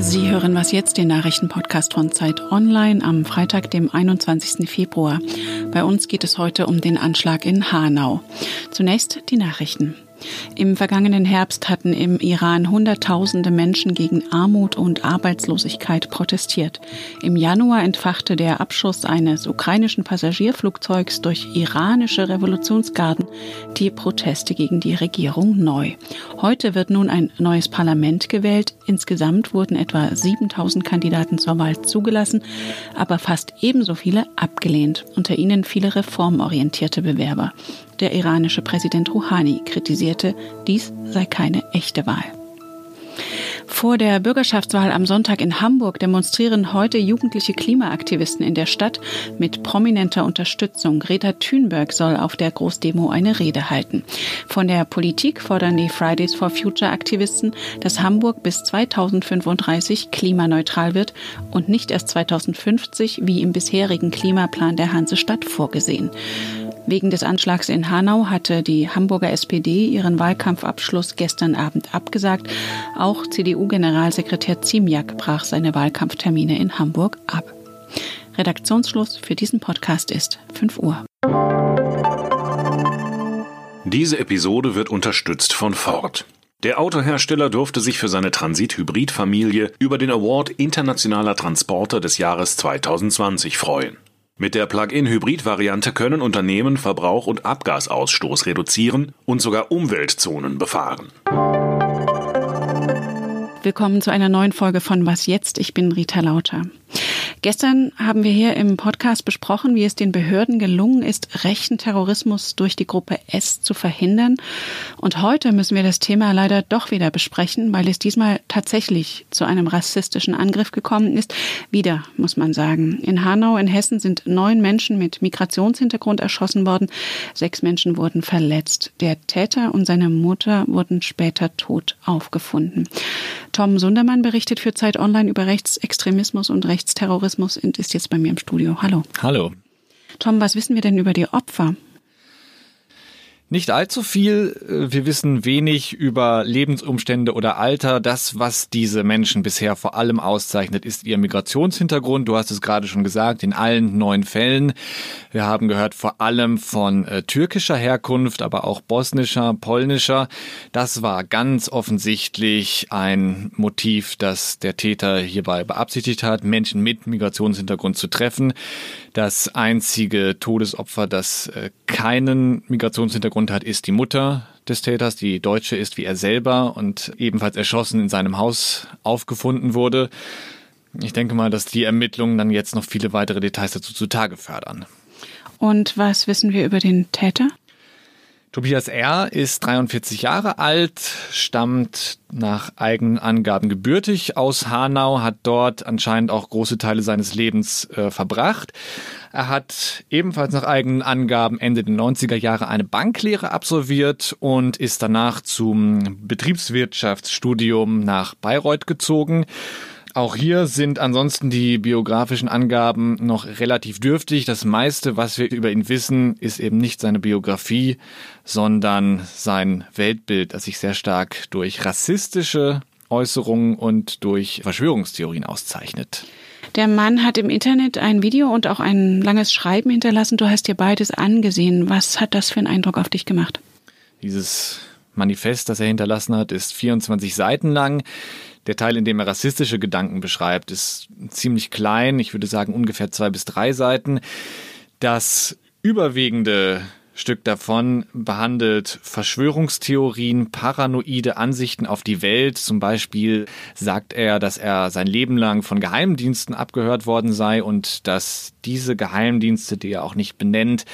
Sie hören was jetzt, den Nachrichtenpodcast von Zeit Online am Freitag, dem 21. Februar. Bei uns geht es heute um den Anschlag in Hanau. Zunächst die Nachrichten. Im vergangenen Herbst hatten im Iran Hunderttausende Menschen gegen Armut und Arbeitslosigkeit protestiert. Im Januar entfachte der Abschuss eines ukrainischen Passagierflugzeugs durch iranische Revolutionsgarden die Proteste gegen die Regierung neu. Heute wird nun ein neues Parlament gewählt. Insgesamt wurden etwa 7000 Kandidaten zur Wahl zugelassen, aber fast ebenso viele abgelehnt. Unter ihnen viele reformorientierte Bewerber. Der iranische Präsident Rouhani kritisierte, dies sei keine echte Wahl. Vor der Bürgerschaftswahl am Sonntag in Hamburg demonstrieren heute jugendliche Klimaaktivisten in der Stadt mit prominenter Unterstützung. Greta Thunberg soll auf der Großdemo eine Rede halten. Von der Politik fordern die Fridays for Future Aktivisten, dass Hamburg bis 2035 klimaneutral wird und nicht erst 2050 wie im bisherigen Klimaplan der Hansestadt vorgesehen. Wegen des Anschlags in Hanau hatte die Hamburger SPD ihren Wahlkampfabschluss gestern Abend abgesagt. Auch CDU-Generalsekretär Ziemiak brach seine Wahlkampftermine in Hamburg ab. Redaktionsschluss für diesen Podcast ist 5 Uhr. Diese Episode wird unterstützt von Ford. Der Autohersteller durfte sich für seine Transit-Hybrid-Familie über den Award Internationaler Transporter des Jahres 2020 freuen. Mit der Plug-in-Hybrid-Variante können Unternehmen Verbrauch und Abgasausstoß reduzieren und sogar Umweltzonen befahren. Willkommen zu einer neuen Folge von Was jetzt? Ich bin Rita Lauter. Gestern haben wir hier im Podcast besprochen, wie es den Behörden gelungen ist, rechten Terrorismus durch die Gruppe S zu verhindern. Und heute müssen wir das Thema leider doch wieder besprechen, weil es diesmal tatsächlich zu einem rassistischen Angriff gekommen ist. Wieder, muss man sagen. In Hanau in Hessen sind neun Menschen mit Migrationshintergrund erschossen worden. Sechs Menschen wurden verletzt. Der Täter und seine Mutter wurden später tot aufgefunden. Tom Sundermann berichtet für Zeit Online über Rechtsextremismus und Rechtsterrorismus und ist jetzt bei mir im Studio. Hallo. Hallo. Tom, was wissen wir denn über die Opfer? Nicht allzu viel. Wir wissen wenig über Lebensumstände oder Alter. Das, was diese Menschen bisher vor allem auszeichnet, ist ihr Migrationshintergrund. Du hast es gerade schon gesagt, in allen neun Fällen. Wir haben gehört vor allem von äh, türkischer Herkunft, aber auch bosnischer, polnischer. Das war ganz offensichtlich ein Motiv, das der Täter hierbei beabsichtigt hat, Menschen mit Migrationshintergrund zu treffen. Das einzige Todesopfer, das äh, keinen Migrationshintergrund Hintergrund hat, ist die Mutter des Täters, die Deutsche ist wie er selber und ebenfalls erschossen in seinem Haus aufgefunden wurde. Ich denke mal, dass die Ermittlungen dann jetzt noch viele weitere Details dazu zutage fördern. Und was wissen wir über den Täter? Tobias R. ist 43 Jahre alt, stammt nach eigenen Angaben gebürtig aus Hanau, hat dort anscheinend auch große Teile seines Lebens äh, verbracht. Er hat ebenfalls nach eigenen Angaben Ende der 90er Jahre eine Banklehre absolviert und ist danach zum Betriebswirtschaftsstudium nach Bayreuth gezogen. Auch hier sind ansonsten die biografischen Angaben noch relativ dürftig. Das meiste, was wir über ihn wissen, ist eben nicht seine Biografie, sondern sein Weltbild, das sich sehr stark durch rassistische Äußerungen und durch Verschwörungstheorien auszeichnet. Der Mann hat im Internet ein Video und auch ein langes Schreiben hinterlassen. Du hast dir beides angesehen. Was hat das für einen Eindruck auf dich gemacht? Dieses Manifest, das er hinterlassen hat, ist 24 Seiten lang. Der Teil, in dem er rassistische Gedanken beschreibt, ist ziemlich klein. Ich würde sagen ungefähr zwei bis drei Seiten. Das überwiegende Stück davon behandelt Verschwörungstheorien, paranoide Ansichten auf die Welt. Zum Beispiel sagt er, dass er sein Leben lang von Geheimdiensten abgehört worden sei und dass diese Geheimdienste, die er auch nicht benennt,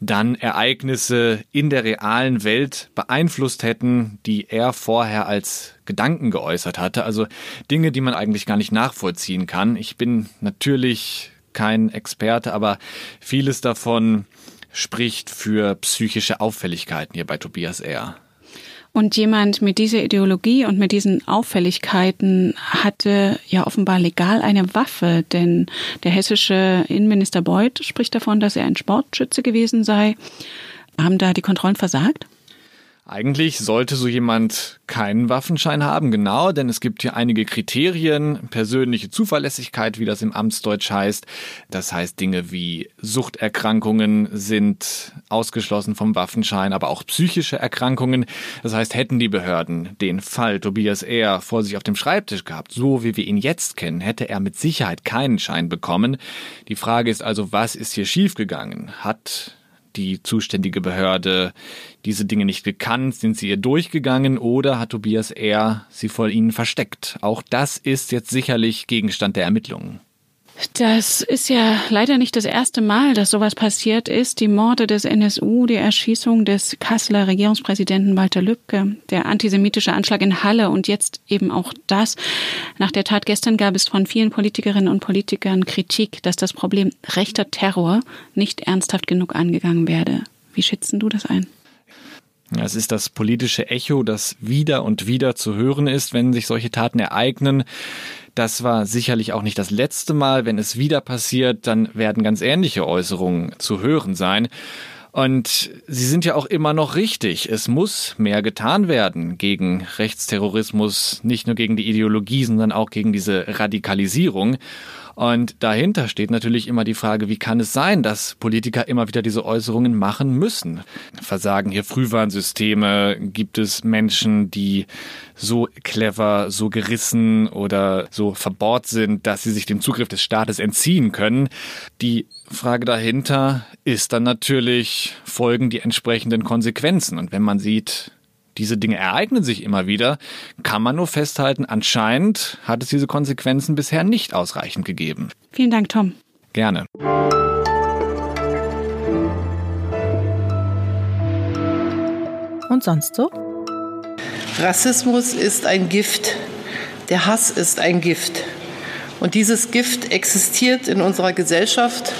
dann Ereignisse in der realen Welt beeinflusst hätten, die er vorher als Gedanken geäußert hatte. Also Dinge, die man eigentlich gar nicht nachvollziehen kann. Ich bin natürlich kein Experte, aber vieles davon spricht für psychische Auffälligkeiten hier bei Tobias R. Und jemand mit dieser Ideologie und mit diesen Auffälligkeiten hatte ja offenbar legal eine Waffe, denn der hessische Innenminister Beuth spricht davon, dass er ein Sportschütze gewesen sei. Haben da die Kontrollen versagt? Eigentlich sollte so jemand keinen Waffenschein haben, genau, denn es gibt hier einige Kriterien, persönliche Zuverlässigkeit, wie das im Amtsdeutsch heißt. Das heißt, Dinge wie Suchterkrankungen sind ausgeschlossen vom Waffenschein, aber auch psychische Erkrankungen. Das heißt, hätten die Behörden den Fall Tobias R. vor sich auf dem Schreibtisch gehabt, so wie wir ihn jetzt kennen, hätte er mit Sicherheit keinen Schein bekommen. Die Frage ist also, was ist hier schiefgegangen? Hat die zuständige Behörde diese Dinge nicht gekannt? Sind sie ihr durchgegangen oder hat Tobias R. sie vor ihnen versteckt? Auch das ist jetzt sicherlich Gegenstand der Ermittlungen. Das ist ja leider nicht das erste Mal, dass sowas passiert ist. Die Morde des NSU, die Erschießung des Kasseler Regierungspräsidenten Walter Lübcke, der antisemitische Anschlag in Halle und jetzt eben auch das. Nach der Tat gestern gab es von vielen Politikerinnen und Politikern Kritik, dass das Problem rechter Terror nicht ernsthaft genug angegangen werde. Wie schätzen du das ein? Es ist das politische Echo, das wieder und wieder zu hören ist, wenn sich solche Taten ereignen. Das war sicherlich auch nicht das letzte Mal. Wenn es wieder passiert, dann werden ganz ähnliche Äußerungen zu hören sein. Und sie sind ja auch immer noch richtig. Es muss mehr getan werden gegen Rechtsterrorismus, nicht nur gegen die Ideologie, sondern auch gegen diese Radikalisierung. Und dahinter steht natürlich immer die Frage, wie kann es sein, dass Politiker immer wieder diese Äußerungen machen müssen? Versagen hier Frühwarnsysteme? Gibt es Menschen, die so clever, so gerissen oder so verbohrt sind, dass sie sich dem Zugriff des Staates entziehen können? Die Frage dahinter ist dann natürlich, folgen die entsprechenden Konsequenzen? Und wenn man sieht, diese Dinge ereignen sich immer wieder, kann man nur festhalten, anscheinend hat es diese Konsequenzen bisher nicht ausreichend gegeben. Vielen Dank, Tom. Gerne. Und sonst so? Rassismus ist ein Gift. Der Hass ist ein Gift. Und dieses Gift existiert in unserer Gesellschaft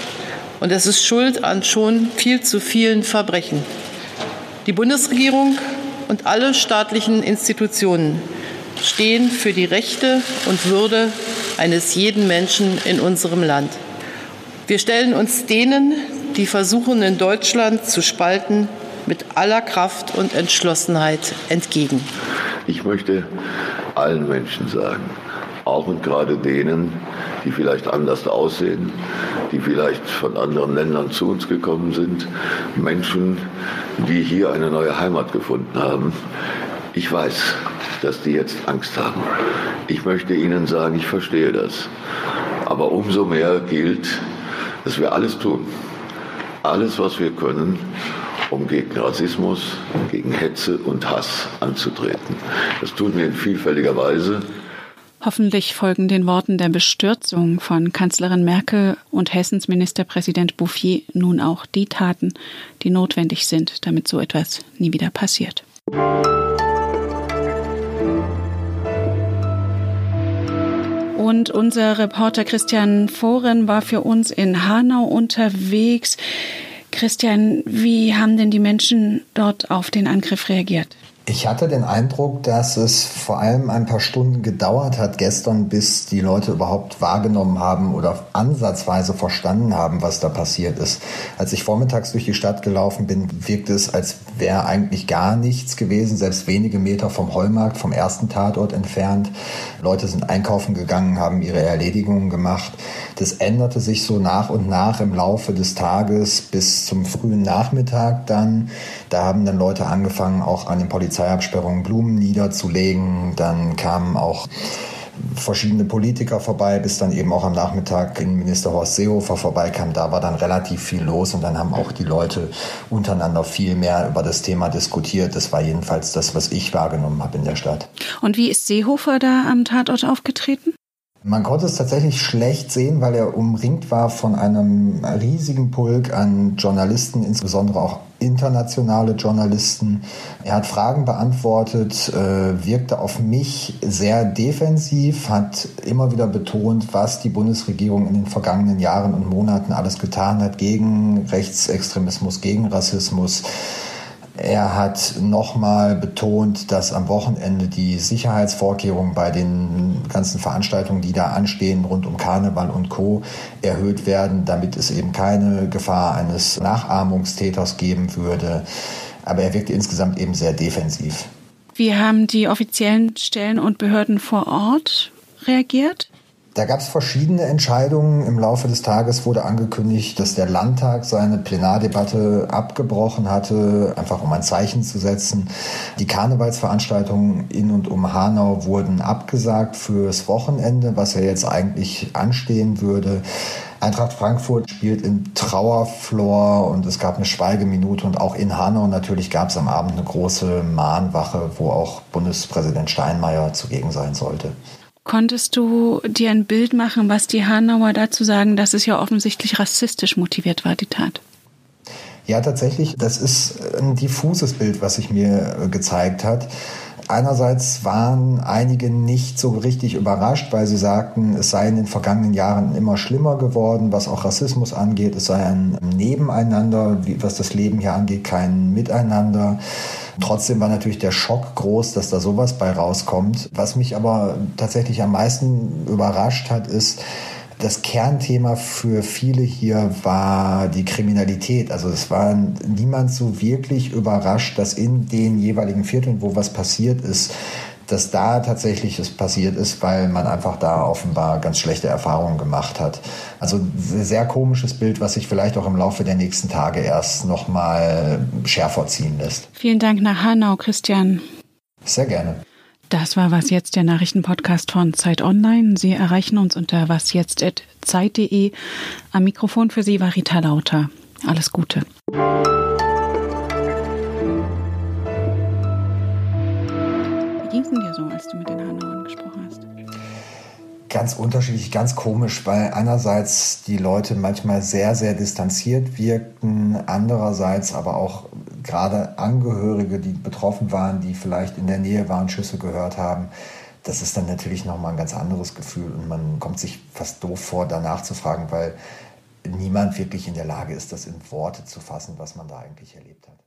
und es ist schuld an schon viel zu vielen Verbrechen. Die Bundesregierung und alle staatlichen Institutionen stehen für die Rechte und Würde eines jeden Menschen in unserem Land. Wir stellen uns denen, die versuchen, in Deutschland zu spalten, mit aller Kraft und Entschlossenheit entgegen. Ich möchte allen Menschen sagen, auch und gerade denen, die vielleicht anders aussehen, die vielleicht von anderen Ländern zu uns gekommen sind, Menschen, die hier eine neue Heimat gefunden haben. Ich weiß, dass die jetzt Angst haben. Ich möchte Ihnen sagen, ich verstehe das. Aber umso mehr gilt, dass wir alles tun. Alles, was wir können, um gegen Rassismus, gegen Hetze und Hass anzutreten. Das tun wir in vielfältiger Weise. Hoffentlich folgen den Worten der Bestürzung von Kanzlerin Merkel und Hessens Ministerpräsident Bouffier nun auch die Taten, die notwendig sind, damit so etwas nie wieder passiert. Und unser Reporter Christian Foren war für uns in Hanau unterwegs. Christian, wie haben denn die Menschen dort auf den Angriff reagiert? Ich hatte den Eindruck, dass es vor allem ein paar Stunden gedauert hat gestern, bis die Leute überhaupt wahrgenommen haben oder ansatzweise verstanden haben, was da passiert ist. Als ich vormittags durch die Stadt gelaufen bin, wirkte es, als wäre eigentlich gar nichts gewesen, selbst wenige Meter vom Heumarkt, vom ersten Tatort entfernt. Leute sind einkaufen gegangen, haben ihre Erledigungen gemacht. Das änderte sich so nach und nach im Laufe des Tages bis zum frühen Nachmittag dann. Da haben dann Leute angefangen, auch an den Polizei Polizeiabsperrungen Blumen niederzulegen. Dann kamen auch verschiedene Politiker vorbei, bis dann eben auch am Nachmittag Innenminister Horst Seehofer vorbeikam. Da war dann relativ viel los und dann haben auch die Leute untereinander viel mehr über das Thema diskutiert. Das war jedenfalls das, was ich wahrgenommen habe in der Stadt. Und wie ist Seehofer da am Tatort aufgetreten? Man konnte es tatsächlich schlecht sehen, weil er umringt war von einem riesigen Pulk an Journalisten, insbesondere auch internationale Journalisten. Er hat Fragen beantwortet, äh, wirkte auf mich sehr defensiv, hat immer wieder betont, was die Bundesregierung in den vergangenen Jahren und Monaten alles getan hat gegen Rechtsextremismus, gegen Rassismus er hat nochmal betont, dass am Wochenende die Sicherheitsvorkehrungen bei den ganzen Veranstaltungen, die da anstehen, rund um Karneval und Co. erhöht werden, damit es eben keine Gefahr eines Nachahmungstäters geben würde. aber er wirkte insgesamt eben sehr defensiv. Wie haben die offiziellen Stellen und Behörden vor Ort reagiert? Da gab es verschiedene Entscheidungen. Im Laufe des Tages wurde angekündigt, dass der Landtag seine Plenardebatte abgebrochen hatte, einfach um ein Zeichen zu setzen. Die Karnevalsveranstaltungen in und um Hanau wurden abgesagt fürs Wochenende, was ja jetzt eigentlich anstehen würde. Eintracht Frankfurt spielt im Trauerflor und es gab eine Schweigeminute und auch in Hanau natürlich gab es am Abend eine große Mahnwache, wo auch Bundespräsident Steinmeier zugegen sein sollte. Konntest du dir ein Bild machen, was die Hanauer dazu sagen, dass es ja offensichtlich rassistisch motiviert war, die Tat? Ja, tatsächlich, das ist ein diffuses Bild, was sich mir gezeigt hat. Einerseits waren einige nicht so richtig überrascht, weil sie sagten, es sei in den vergangenen Jahren immer schlimmer geworden, was auch Rassismus angeht. Es sei ein Nebeneinander, was das Leben hier angeht, kein Miteinander. Trotzdem war natürlich der Schock groß, dass da sowas bei rauskommt. Was mich aber tatsächlich am meisten überrascht hat, ist, das Kernthema für viele hier war die Kriminalität. Also es war niemand so wirklich überrascht, dass in den jeweiligen Vierteln, wo was passiert ist, dass da tatsächlich es passiert ist, weil man einfach da offenbar ganz schlechte Erfahrungen gemacht hat. Also ein sehr komisches Bild, was sich vielleicht auch im Laufe der nächsten Tage erst nochmal schärfer ziehen lässt. Vielen Dank nach Hanau, Christian. Sehr gerne. Das war Was Jetzt, der Nachrichtenpodcast von Zeit Online. Sie erreichen uns unter wasjetzt.zeit.de. Am Mikrofon für Sie war Rita Lauter. Alles Gute. Es denn dir so, als du mit den Hanauern gesprochen hast? Ganz unterschiedlich, ganz komisch, weil einerseits die Leute manchmal sehr, sehr distanziert wirkten, andererseits aber auch gerade Angehörige, die betroffen waren, die vielleicht in der Nähe waren, Schüsse gehört haben. Das ist dann natürlich nochmal ein ganz anderes Gefühl und man kommt sich fast doof vor, danach zu fragen, weil niemand wirklich in der Lage ist, das in Worte zu fassen, was man da eigentlich erlebt hat.